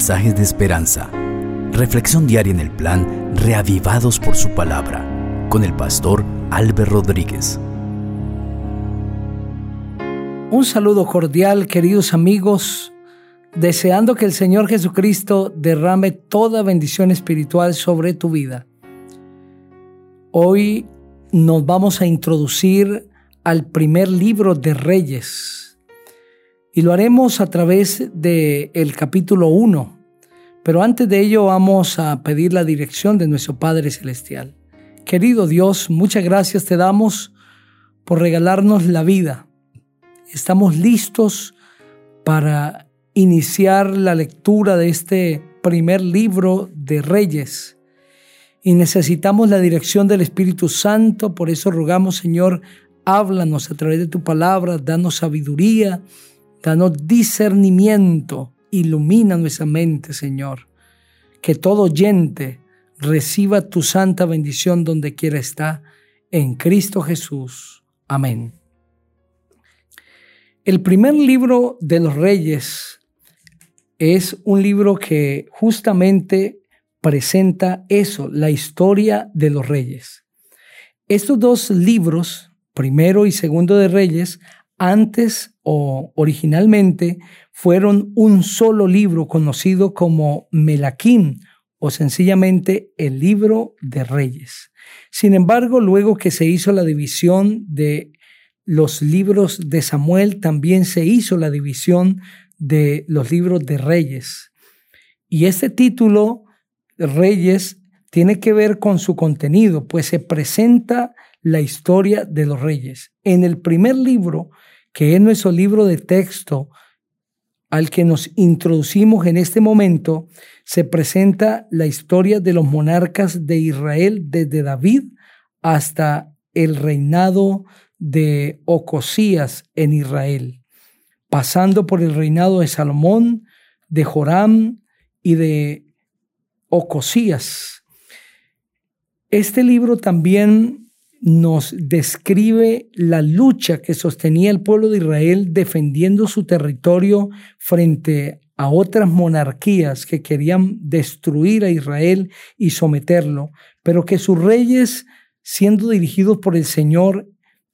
mensajes de esperanza. Reflexión diaria en el plan Reavivados por su palabra con el pastor Álvaro Rodríguez. Un saludo cordial, queridos amigos, deseando que el Señor Jesucristo derrame toda bendición espiritual sobre tu vida. Hoy nos vamos a introducir al primer libro de Reyes y lo haremos a través del el capítulo 1. Pero antes de ello vamos a pedir la dirección de nuestro Padre Celestial. Querido Dios, muchas gracias te damos por regalarnos la vida. Estamos listos para iniciar la lectura de este primer libro de Reyes y necesitamos la dirección del Espíritu Santo, por eso rogamos, Señor, háblanos a través de tu palabra, danos sabiduría, danos discernimiento, ilumina nuestra mente, Señor. Que todo oyente reciba tu santa bendición donde quiera estar, en Cristo Jesús. Amén. El primer libro de los reyes es un libro que justamente presenta eso, la historia de los reyes. Estos dos libros, primero y segundo de Reyes, antes o originalmente fueron un solo libro conocido como Melaquín o sencillamente el libro de Reyes. Sin embargo, luego que se hizo la división de los libros de Samuel, también se hizo la división de los libros de Reyes. Y este título reyes tiene que ver con su contenido, pues se presenta la historia de los reyes. En el primer libro, que es nuestro libro de texto al que nos introducimos en este momento, se presenta la historia de los monarcas de Israel desde David hasta el reinado de Ocosías en Israel, pasando por el reinado de Salomón, de Joram y de Ocosías. Este libro también nos describe la lucha que sostenía el pueblo de Israel defendiendo su territorio frente a otras monarquías que querían destruir a Israel y someterlo, pero que sus reyes, siendo dirigidos por el Señor,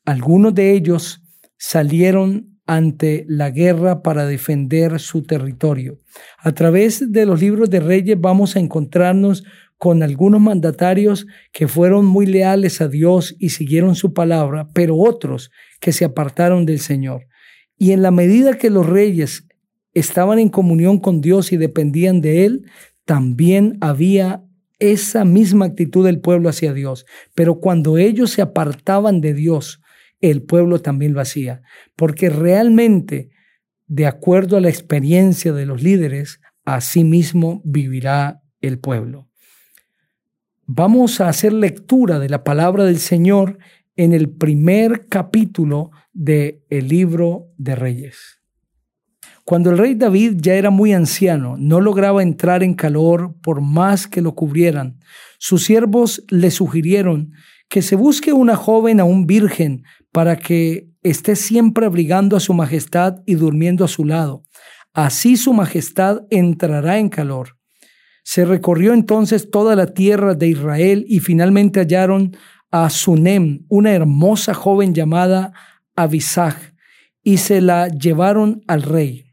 algunos de ellos salieron ante la guerra para defender su territorio. A través de los libros de reyes vamos a encontrarnos con algunos mandatarios que fueron muy leales a Dios y siguieron su palabra, pero otros que se apartaron del Señor. Y en la medida que los reyes estaban en comunión con Dios y dependían de Él, también había esa misma actitud del pueblo hacia Dios. Pero cuando ellos se apartaban de Dios, el pueblo también lo hacía, porque realmente, de acuerdo a la experiencia de los líderes, así mismo vivirá el pueblo. Vamos a hacer lectura de la palabra del Señor en el primer capítulo del el libro de Reyes. Cuando el rey David ya era muy anciano, no lograba entrar en calor por más que lo cubrieran. Sus siervos le sugirieron que se busque una joven aún virgen para que esté siempre abrigando a su majestad y durmiendo a su lado. Así su majestad entrará en calor. Se recorrió entonces toda la tierra de Israel y finalmente hallaron a Sunem, una hermosa joven llamada Abisag, y se la llevaron al rey.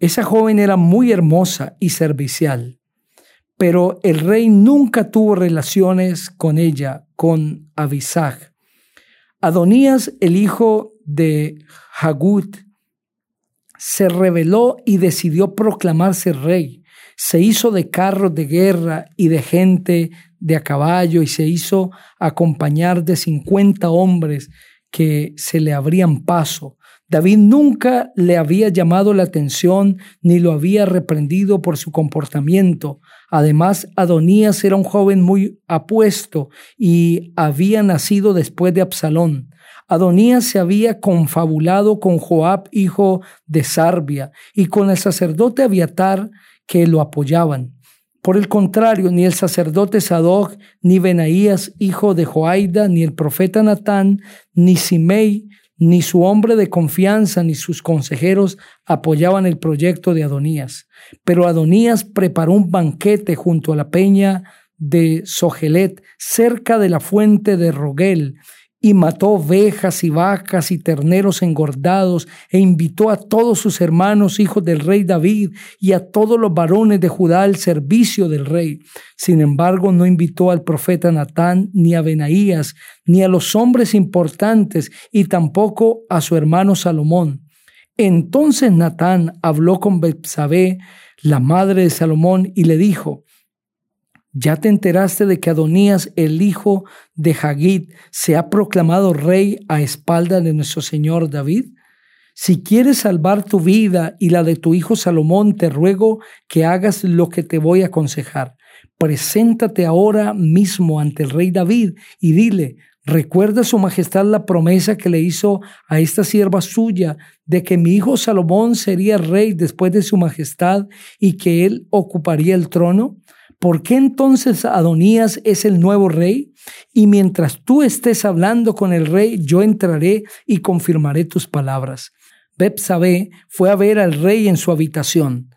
Esa joven era muy hermosa y servicial, pero el rey nunca tuvo relaciones con ella, con Abisag Adonías, el hijo de Hagut, se rebeló y decidió proclamarse rey. Se hizo de carros de guerra y de gente de a caballo y se hizo acompañar de 50 hombres que se le abrían paso. David nunca le había llamado la atención ni lo había reprendido por su comportamiento. Además, Adonías era un joven muy apuesto y había nacido después de Absalón. Adonías se había confabulado con Joab, hijo de Sarbia, y con el sacerdote Abiatar, que lo apoyaban. Por el contrario, ni el sacerdote Sadoc, ni Benaías, hijo de Joaida, ni el profeta Natán, ni Simei Ni su hombre de confianza ni sus consejeros apoyaban el proyecto de Adonías. Pero Adonías preparó un banquete junto a la peña de Sogelet, cerca de la fuente de Rogel, y mató ovejas y vacas y terneros engordados, e invitó a todos sus hermanos, hijos del rey David, y a todos los varones de Judá al servicio del rey. Sin embargo, no invitó al profeta Natán, ni a Benaías, ni a los hombres importantes, y tampoco a su hermano Salomón. Entonces Natán habló con Betsabé, la madre de Salomón, y le dijo, ¿Ya te enteraste de que Adonías, el hijo de Hagid, se ha proclamado rey a espalda de nuestro señor David? Si quieres salvar tu vida y la de tu hijo Salomón, te ruego que hagas lo que te voy a aconsejar. Preséntate ahora mismo ante el rey David y dile, recuerda su majestad la promesa que le hizo a esta sierva suya de que mi hijo Salomón sería rey después de su majestad y que él ocuparía el trono. ¿Por qué entonces Adonías es el nuevo rey? Y mientras tú estés hablando con el rey, yo entraré y confirmaré tus palabras. Bepsabé fue a ver al rey en su habitación.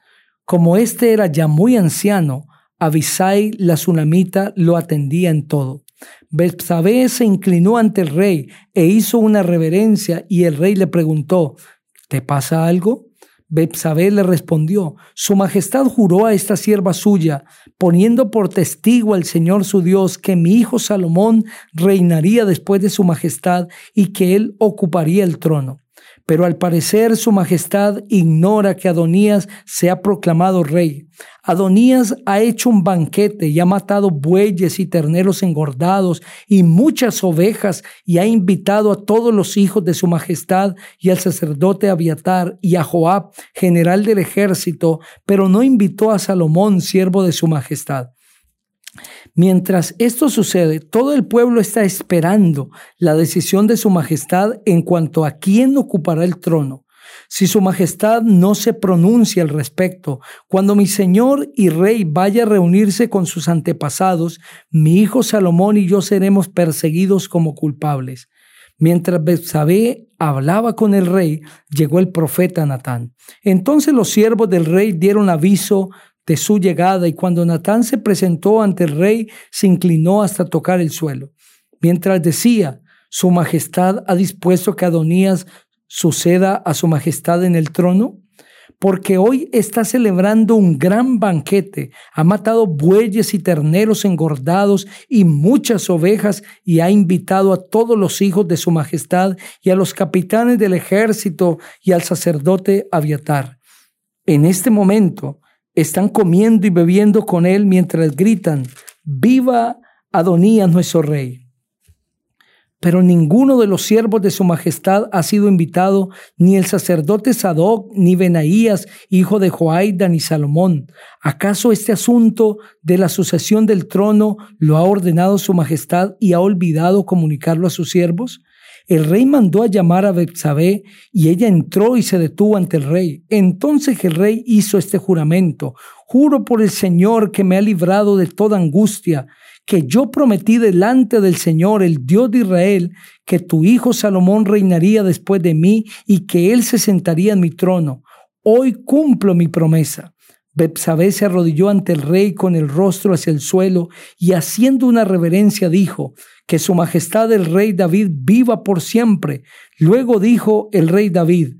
Como éste era ya muy anciano, Abisai la sunamita lo atendía en todo. Bepsabé se inclinó ante el rey e hizo una reverencia y el rey le preguntó, ¿te pasa algo? Bepsabé le respondió, Su Majestad juró a esta sierva suya, poniendo por testigo al Señor su Dios, que mi hijo Salomón reinaría después de su Majestad y que él ocuparía el trono. Pero al parecer su majestad ignora que Adonías se ha proclamado rey. Adonías ha hecho un banquete y ha matado bueyes y terneros engordados y muchas ovejas y ha invitado a todos los hijos de su majestad y al sacerdote Abiatar y a Joab, general del ejército, pero no invitó a Salomón, siervo de su majestad. Mientras esto sucede, todo el pueblo está esperando la decisión de su majestad en cuanto a quién ocupará el trono. Si su majestad no se pronuncia al respecto, cuando mi señor y rey vaya a reunirse con sus antepasados, mi hijo Salomón y yo seremos perseguidos como culpables. Mientras Betsabé hablaba con el rey, llegó el profeta Natán. Entonces los siervos del rey dieron aviso de su llegada y cuando Natán se presentó ante el rey, se inclinó hasta tocar el suelo. Mientras decía, Su Majestad ha dispuesto que Adonías suceda a Su Majestad en el trono, porque hoy está celebrando un gran banquete, ha matado bueyes y terneros engordados y muchas ovejas y ha invitado a todos los hijos de Su Majestad y a los capitanes del ejército y al sacerdote Aviatar. En este momento, están comiendo y bebiendo con él mientras gritan, viva Adonías nuestro rey. Pero ninguno de los siervos de su majestad ha sido invitado, ni el sacerdote Sadoc, ni Benaías, hijo de Joaida, ni Salomón. ¿Acaso este asunto de la sucesión del trono lo ha ordenado su majestad y ha olvidado comunicarlo a sus siervos? El rey mandó a llamar a Betsabé y ella entró y se detuvo ante el rey. Entonces el rey hizo este juramento. Juro por el Señor que me ha librado de toda angustia, que yo prometí delante del Señor, el Dios de Israel, que tu hijo Salomón reinaría después de mí y que él se sentaría en mi trono. Hoy cumplo mi promesa. Bepsabé se arrodilló ante el rey con el rostro hacia el suelo y haciendo una reverencia dijo, que su majestad el rey David viva por siempre. Luego dijo el rey David,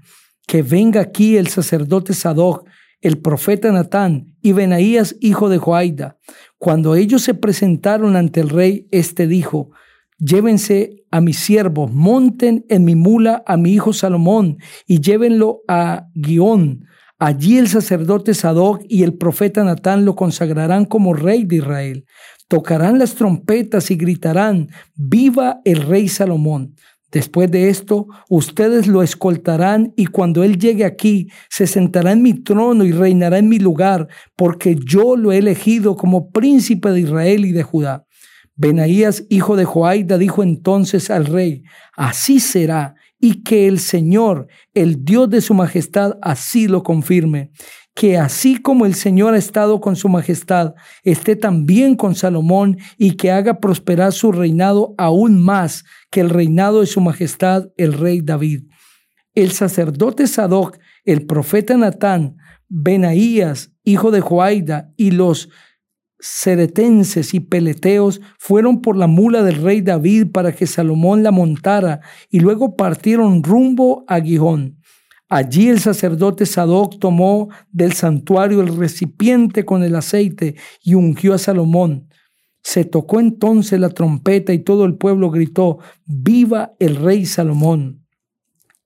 que venga aquí el sacerdote Sadoc, el profeta Natán y Benaías, hijo de Joaida. Cuando ellos se presentaron ante el rey, éste dijo, llévense a mis siervos, monten en mi mula a mi hijo Salomón y llévenlo a Guión Allí el sacerdote Sadoc y el profeta Natán lo consagrarán como rey de Israel. Tocarán las trompetas y gritarán, viva el rey Salomón. Después de esto, ustedes lo escoltarán y cuando él llegue aquí, se sentará en mi trono y reinará en mi lugar, porque yo lo he elegido como príncipe de Israel y de Judá. Benaías, hijo de Joaida, dijo entonces al rey, así será y que el Señor, el Dios de su majestad, así lo confirme. que así como el Señor ha estado con su majestad, esté también con Salomón y que haga prosperar su reinado aún más que el reinado de su majestad el rey David. El sacerdote Sadoc, el profeta Natán, Benaías, hijo de Joaida, y los seretenses y peleteos fueron por la mula del rey David para que Salomón la montara y luego partieron rumbo a Gijón. Allí el sacerdote Sadoc tomó del santuario el recipiente con el aceite y ungió a Salomón. Se tocó entonces la trompeta y todo el pueblo gritó, Viva el rey Salomón.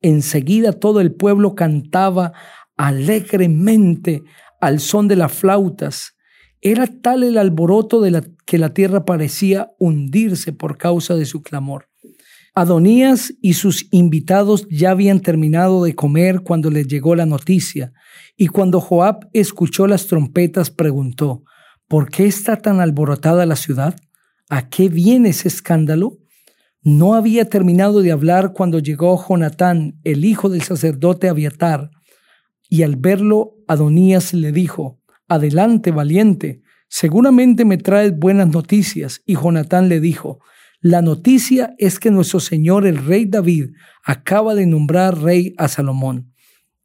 Enseguida todo el pueblo cantaba alegremente al son de las flautas era tal el alboroto de que la tierra parecía hundirse por causa de su clamor. Adonías y sus invitados ya habían terminado de comer cuando les llegó la noticia, y cuando Joab escuchó las trompetas preguntó, ¿por qué está tan alborotada la ciudad? ¿A qué viene ese escándalo? No había terminado de hablar cuando llegó Jonatán, el hijo del sacerdote Abiatar, y al verlo Adonías le dijo, Adelante, valiente, seguramente me traes buenas noticias. Y Jonatán le dijo, la noticia es que nuestro Señor el rey David acaba de nombrar rey a Salomón.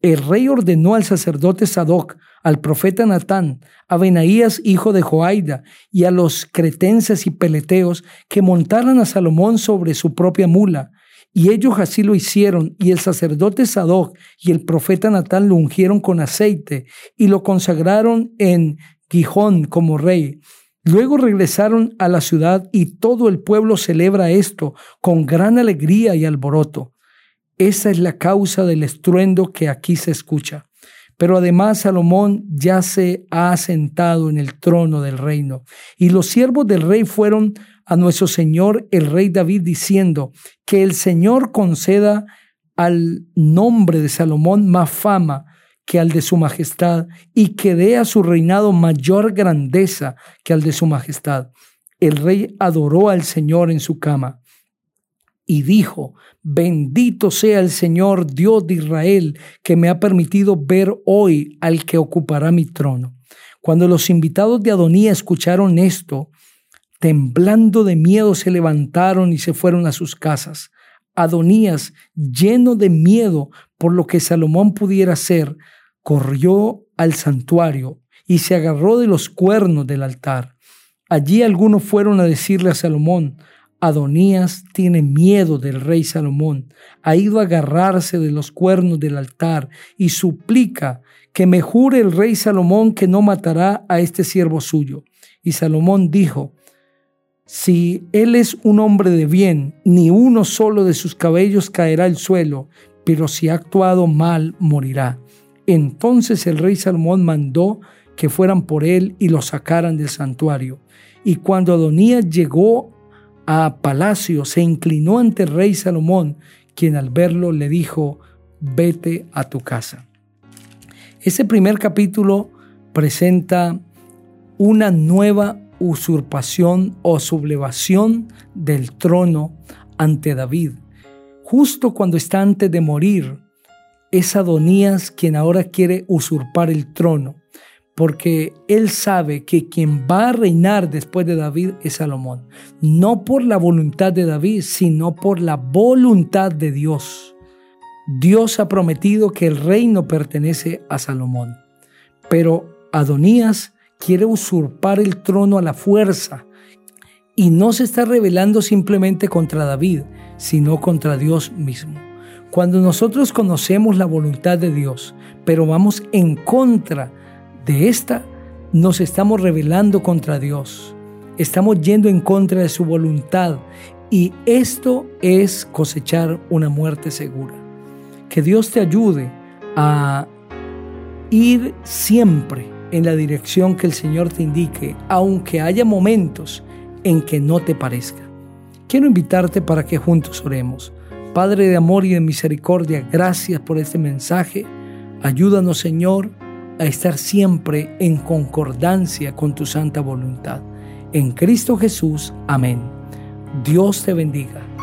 El rey ordenó al sacerdote Sadoc, al profeta Natán, a Benaías, hijo de Joaida, y a los cretenses y peleteos que montaran a Salomón sobre su propia mula, y ellos así lo hicieron, y el sacerdote Sadoc y el profeta Natán lo ungieron con aceite y lo consagraron en Gijón como rey. Luego regresaron a la ciudad y todo el pueblo celebra esto con gran alegría y alboroto. Esa es la causa del estruendo que aquí se escucha. Pero además Salomón ya se ha sentado en el trono del reino. Y los siervos del rey fueron a nuestro Señor el rey David diciendo, que el Señor conceda al nombre de Salomón más fama que al de su majestad y que dé a su reinado mayor grandeza que al de su majestad. El rey adoró al Señor en su cama y dijo, bendito sea el Señor Dios de Israel que me ha permitido ver hoy al que ocupará mi trono. Cuando los invitados de Adonía escucharon esto, temblando de miedo se levantaron y se fueron a sus casas. Adonías, lleno de miedo por lo que Salomón pudiera hacer, corrió al santuario y se agarró de los cuernos del altar. Allí algunos fueron a decirle a Salomón, Adonías tiene miedo del rey Salomón, ha ido a agarrarse de los cuernos del altar y suplica que me jure el rey Salomón que no matará a este siervo suyo. Y Salomón dijo, si él es un hombre de bien, ni uno solo de sus cabellos caerá al suelo, pero si ha actuado mal, morirá. Entonces el rey Salomón mandó que fueran por él y lo sacaran del santuario. Y cuando Adonías llegó a palacio, se inclinó ante el rey Salomón, quien al verlo le dijo, vete a tu casa. Ese primer capítulo presenta una nueva usurpación o sublevación del trono ante David. Justo cuando está antes de morir, es Adonías quien ahora quiere usurpar el trono, porque él sabe que quien va a reinar después de David es Salomón, no por la voluntad de David, sino por la voluntad de Dios. Dios ha prometido que el reino pertenece a Salomón, pero Adonías quiere usurpar el trono a la fuerza y no se está rebelando simplemente contra David, sino contra Dios mismo. Cuando nosotros conocemos la voluntad de Dios, pero vamos en contra de esta, nos estamos rebelando contra Dios. Estamos yendo en contra de su voluntad y esto es cosechar una muerte segura. Que Dios te ayude a ir siempre en la dirección que el Señor te indique, aunque haya momentos en que no te parezca. Quiero invitarte para que juntos oremos. Padre de amor y de misericordia, gracias por este mensaje. Ayúdanos, Señor, a estar siempre en concordancia con tu santa voluntad. En Cristo Jesús, amén. Dios te bendiga.